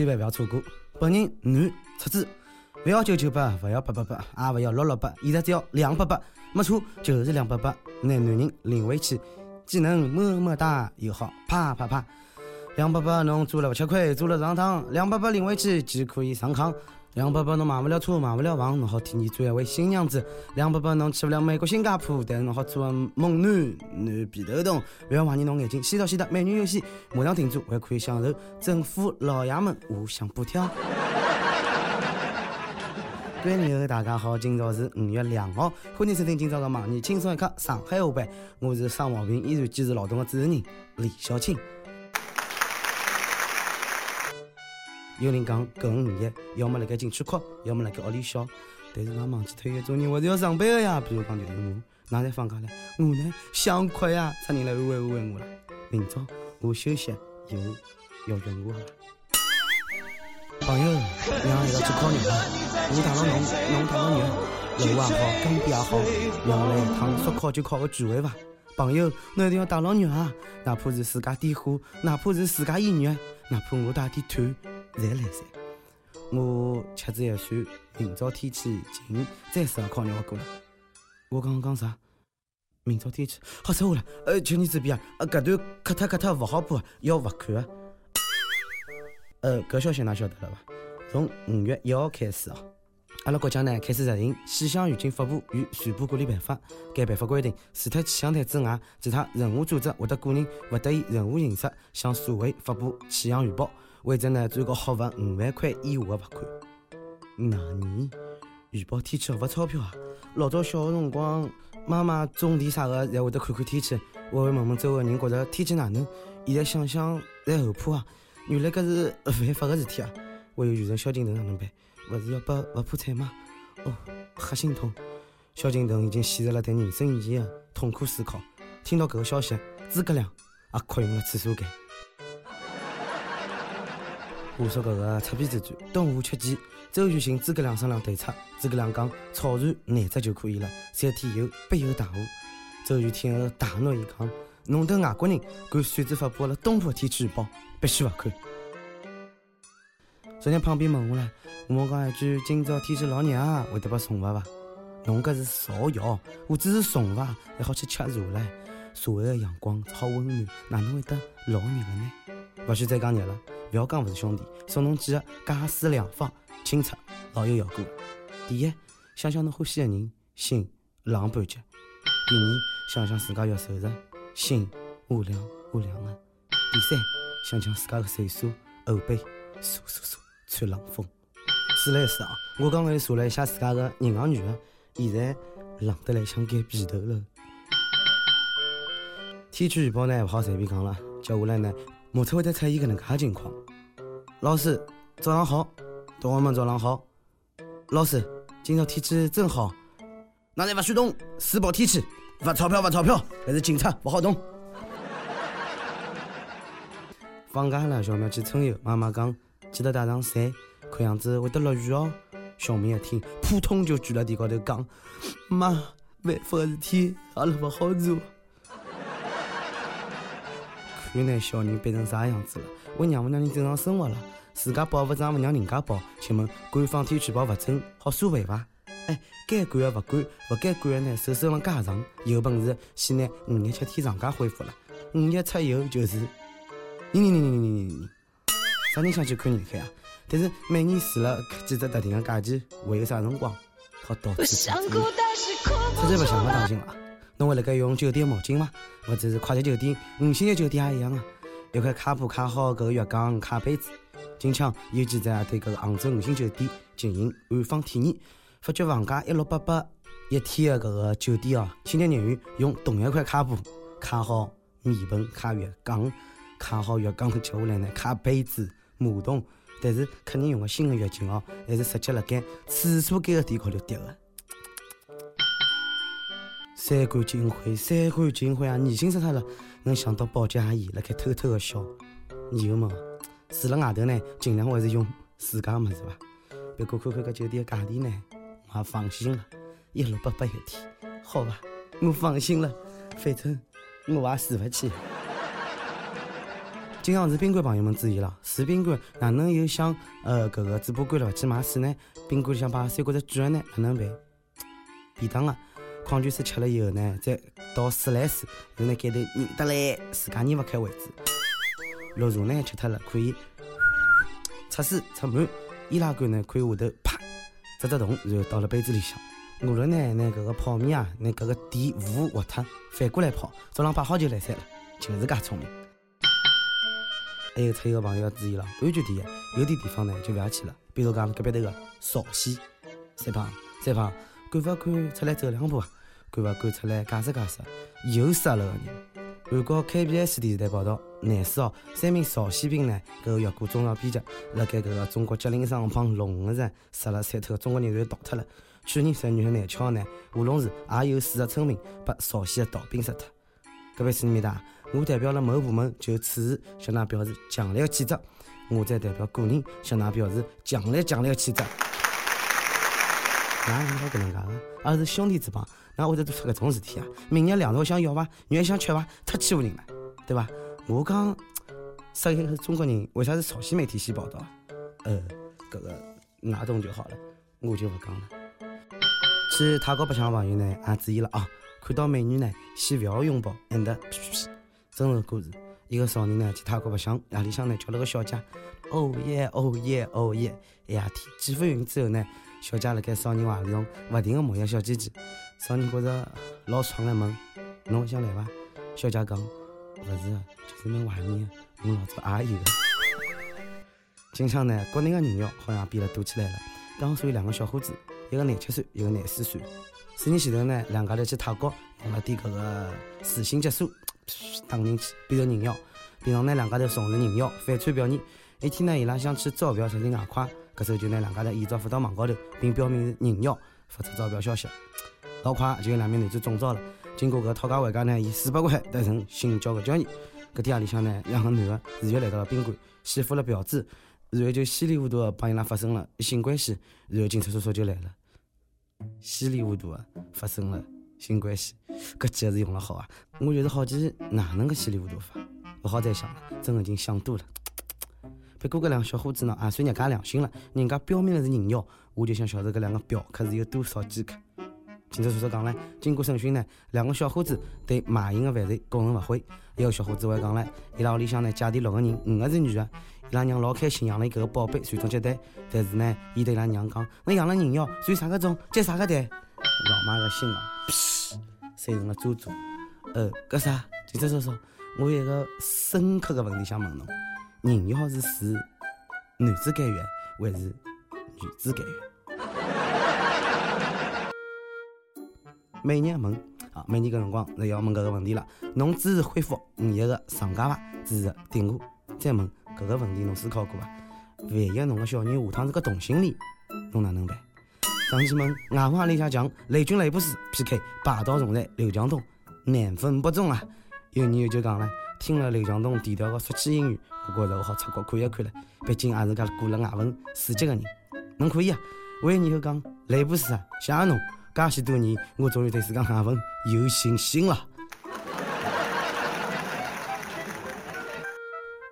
千万不要错过。本人男，出租，不要九九八，不要八八八，也不要六六八，现在只要两八八，没错，就是两八八。那男人领回去，既能么么哒，又好啪啪啪。两八八侬做了不吃亏，做了上当。两八八领回去，既可以上炕。两八八侬买不了车，买不了房，侬好替你做一位新娘子。两八八侬去不了美国、新加坡，但是侬好做个猛男男皮头洞。不要怀疑侬眼睛，洗澡洗的美女优先，马上停住，还可以享受政府老爷们互相补贴。各位朋友，大家好，今朝是五月两号，欢迎收听今朝的《盲你轻松一刻上海话版》，我是生毛病依然坚持劳动的主持人李小青。有人讲搿五一要么辣盖景区哭，要么辣盖屋里笑。但是㑚忘记脱一种人还是要上班个呀。比如讲就是我，哪在放假唻？我呢想哭呀，啥人来安慰安慰我了。明朝我休息有要约我了。朋友，娘一道去考肉啊！我打了侬，侬打了肉，肉也好，钢笔也好，娘来一趟说考就考个聚会伐？朋友，侬一定要带牢肉啊！哪怕是自家点火，哪怕是自家腌肉，哪怕我带点炭。侪来噻！我掐指一算，明朝天气晴，再适合烤肉过了。我刚刚讲啥？明朝天气好说话了。呃，求你这边啊，呃，搿段磕脱磕脱勿好播，要罚款啊。呃，搿消息㑚晓得了伐？从五月一号开始啊，阿拉国家呢开始实行《气象预警发布与传播管理办法》。该办法规定，除脱气象台之外，其他任何组织或者个人，勿得以任何形式向社会发布气象预报。违者呢，最高好罚五万块以下的罚款。哪年预报天气要罚钞票啊？老早小的辰光，妈妈种田啥的，侪会得看看天气，问问问问周围人觉着天气哪能。现在想想，侪后怕啊！原来搿是犯法的事体啊！还有雨神萧敬腾哪能办？勿是要被罚破产吗？哦，黑心痛！萧敬腾已经陷入了对人生意义的痛苦思考。听到搿个消息，诸葛亮也哭晕了厕所间。话说搿个赤壁之战，东吴缺骑，周瑜寻诸葛亮商量对策。诸葛亮讲草船廿只就可以了。三天后必有大雾。周瑜听后大怒，伊讲：侬等外国人敢擅自发布了东部天气预报，必须罚款。昨天旁边问我了，我讲一句：今朝天气老热啊，会得被重罚伐？侬搿是造谣，我只是重罚，还好去吃茶唻。社会的阳光好温暖，哪能会得老热的呢？勿许再讲热了。不要讲勿是兄弟，送侬几个假死良方，清澈老有效果。第一，想想侬欢喜的人，心冷半截；第二，想想自家要瘦着，心无凉无凉的；第三，想想自家的岁数，后背嗖嗖嗖吹冷风。试了一试啊！我刚刚又查了一下自家的银行余额，现在冷得来像盖被头了。天气预报呢，勿好随便讲了，接下来呢？莫测会得出现搿能介情况。老师，早上好，同学们早上好。老师，今朝天气真好。哪里勿许动？施暴天气，罚钞票，罚钞票！还是警察，勿好动。放假了，小苗去春游，妈妈讲记得带上伞，看样子会得落雨哦。小明一听，扑通就举了地高头讲：妈，违法的事体阿拉勿好做。看那小人变成啥样子了？为让勿让人正常生活了？自家保勿上，勿让人家保？请问官方天气预报勿准，好收回伐？哎，该管的勿管，勿该管的呢，手手上加长。有本事先拿五日七天长假恢复了。五日出以后就是，你你你你你你你，啥人想去看人海啊？但是每年除了几只特定的假期，还有啥辰光好到处实在勿想了，当心了。侬会辣盖用酒店毛巾吗？或者是快捷酒店、五星级酒店也一样啊！一块卡布卡好搿个浴缸、卡被子。近腔有记者对个杭州五星酒店进行暗访体验，发觉房价一六八八一天的搿个酒店哦，清洁人员用同一块卡布卡好面盆、卡浴缸、卡好浴缸接下来呢卡被子、马桶，但是客人用的新的浴巾哦，还是直接辣盖厕所间的地高头叠的。三观尽毁，三观尽毁啊！恶心死他了！能想到保洁阿姨辣盖偷偷的笑。以后嘛，除了外头呢，尽量还是用自家么子吧。不过看看搿酒店的价钿呢，我也放心了。一六八八一天，好吧，我放心了。反正我也住不起。经常是宾馆朋友们注意了，住宾馆哪能有想呃搿个主播关了勿去买水呢？宾馆里向摆三角只巨人呢，哪能办？便当啊，矿泉水吃了以后呢，再倒水来水，然后盖头拧得来，自家拧勿开为止。绿茶呢吃脱了，可以出水出满。易拉罐呢可以下头啪只只洞，然后倒了杯子里向。我了呢，拿搿个泡面啊，拿搿个底糊挖脱，反过来泡，早浪摆好就来塞了，就是介聪明。还有出游朋友要注意了，安全第一，有点地方呢就勿要去了。比如讲隔壁头个朝鲜，三胖三胖，敢勿敢出来走两步啊？敢勿敢出来解释解释？又杀了个人。韩国 KBS 电视台报道，廿四号，三名朝鲜兵呢，搿个越过中朝边界，辣盖搿个中国吉林省帮龙河镇杀了三头中国人，然后逃脱了。去年十二月廿七号呢，乌龙市也有四个村民被朝鲜的逃兵杀脱。各位市民们，我代表了某部门就此事向㑚表示强烈的谴责。我再代表个人向㑚表示强烈强烈的谴责。哪能好搿能介？阿拉是兄弟之邦，哪会得做出搿种事体啊？明日两头想要伐？女人想吃伐？太欺负人了，对伐？我讲，杀一个中国人，为啥是朝鲜媒体先报道？呃，搿个哪懂就好了，我就勿讲了。去泰国白相的朋友呢，也注意了啊！看到美女呢，先勿要拥抱，免得屁屁屁。真实故事，一个少年呢去泰国白相，夜里向呢叫了个小姐，哦耶哦耶哦耶！哎呀天，几番云之后呢，小姐辣盖少年怀里中勿停的磨下小鸡鸡，少年觉着老爽的问：侬想来伐？小姐讲：勿是，就是蛮怀念，我老早也有。近腔呢，国内的人妖好像变得多起来了，刚好有两个小伙子。一个廿七岁，一个廿四岁。四年前头呢，两家头去泰国用了点搿个水性激素打进去，变成人妖。平常呢，两家头从事人妖，反串表演。一天呢，伊拉想去招嫖赚点外快，搿时候就拿两家头依照发到网高头，并表明是人妖，发出招嫖消息。老快就有两名男子中招了。经过搿讨价还价呢，以四百块达成性交的交易。搿天夜里向呢，两个男的自觉来到了宾馆，先付了嫖资，然后就稀里糊涂个帮伊拉发生了性关系，然后警察叔叔就来了。稀里糊涂啊，发生了性关系，搿几个字用了好啊！我就是好奇，哪能个稀里糊涂法？勿好再想了，真的已经想多了。不过搿两个小伙子呢，也算人家良心了，人家表明了是人妖，我就想晓得搿两个嫖客是有多少饥渴。警察叔叔讲了，经过审讯呢，两个小伙子对卖淫的犯罪供认勿讳。一个小伙子还讲了，伊拉屋里向呢姐弟六个人，五个是女的。伊拉娘老开心养了一个宝贝，传宗接代。但是呢，伊对伊拉娘讲：“侬养了人妖，传啥个宗，接啥个代？”老妈的心啊，噗，碎成了渣渣。呃，搿啥？警察叔叔，我有一个深刻的问题想问侬：人妖是指男子监狱，还是女子甘愿？每年问啊，每年搿辰光是要问搿个问题了。侬支持恢复五一个长假伐？支持顶我再问。搿个问题侬思考过伐？万一侬个小人下趟是个同性恋，侬哪能办？上期问外方李家强，雷军雷布斯 PK 霸道总裁刘强东，难分伯仲啊！有人就讲了，听了刘强东低调的说起英语，我觉着我好出国看一看了。毕竟也是个过了外文四级的人，侬可以啊。还有人讲雷布斯啊，谢谢侬，介许多年，我终于对自家外文有信心了。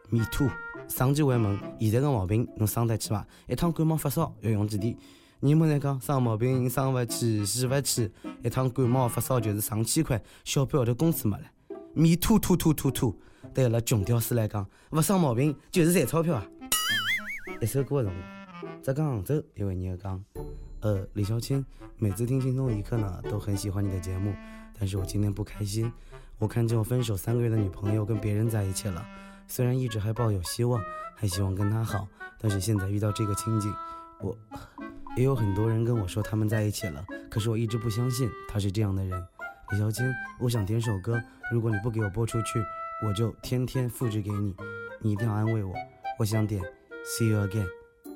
Me too。上期还问，现在的毛病侬生得起伐？一趟感冒发烧要用几钿？人们在讲生毛病生勿起，死勿起。一趟感冒发烧就是上千块，小半号头工资没了。米吐吐吐吐吐。对了穷屌丝来讲，不生毛病就是赚钞票啊！一首歌的辰光，浙江杭州一位人讲，呃，李小青，每次听轻松一刻呢，都很喜欢你的节目，但是我今天不开心，我看见我分手三个月的女朋友跟别人在一起了。虽然一直还抱有希望，还希望跟他好，但是现在遇到这个情景，我也有很多人跟我说他们在一起了，可是我一直不相信他是这样的人。李小青，我想点首歌，如果你不给我播出去，我就天天复制给你，你一定要安慰我。我想点 See you again，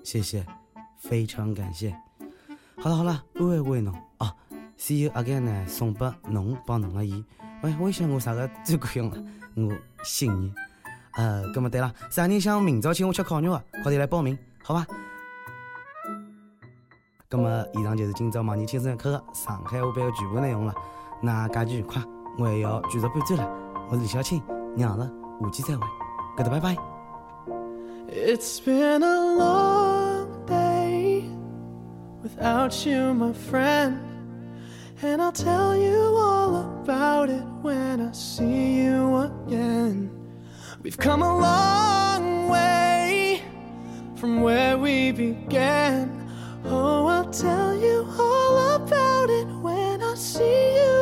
谢谢，非常感谢。好了好了，安慰安慰侬啊，See you again 呢，送给侬帮侬阿姨。喂，微信我啥个最管用了？我信你。呃，搿么对了，啥人想明朝请我吃烤肉啊？快点来报名，好吧？搿么以上就是今朝网易轻松一刻的上海话版的全部内容了。那假期愉快，我还要继续搬砖了。我是李小青，娘了，下期再会，搿搭拜拜。It's been a long day without you, my friend. And I'll tell you all about it when I see you again. We've come a long way from where we began. Oh, I'll tell you all about it when I see you again.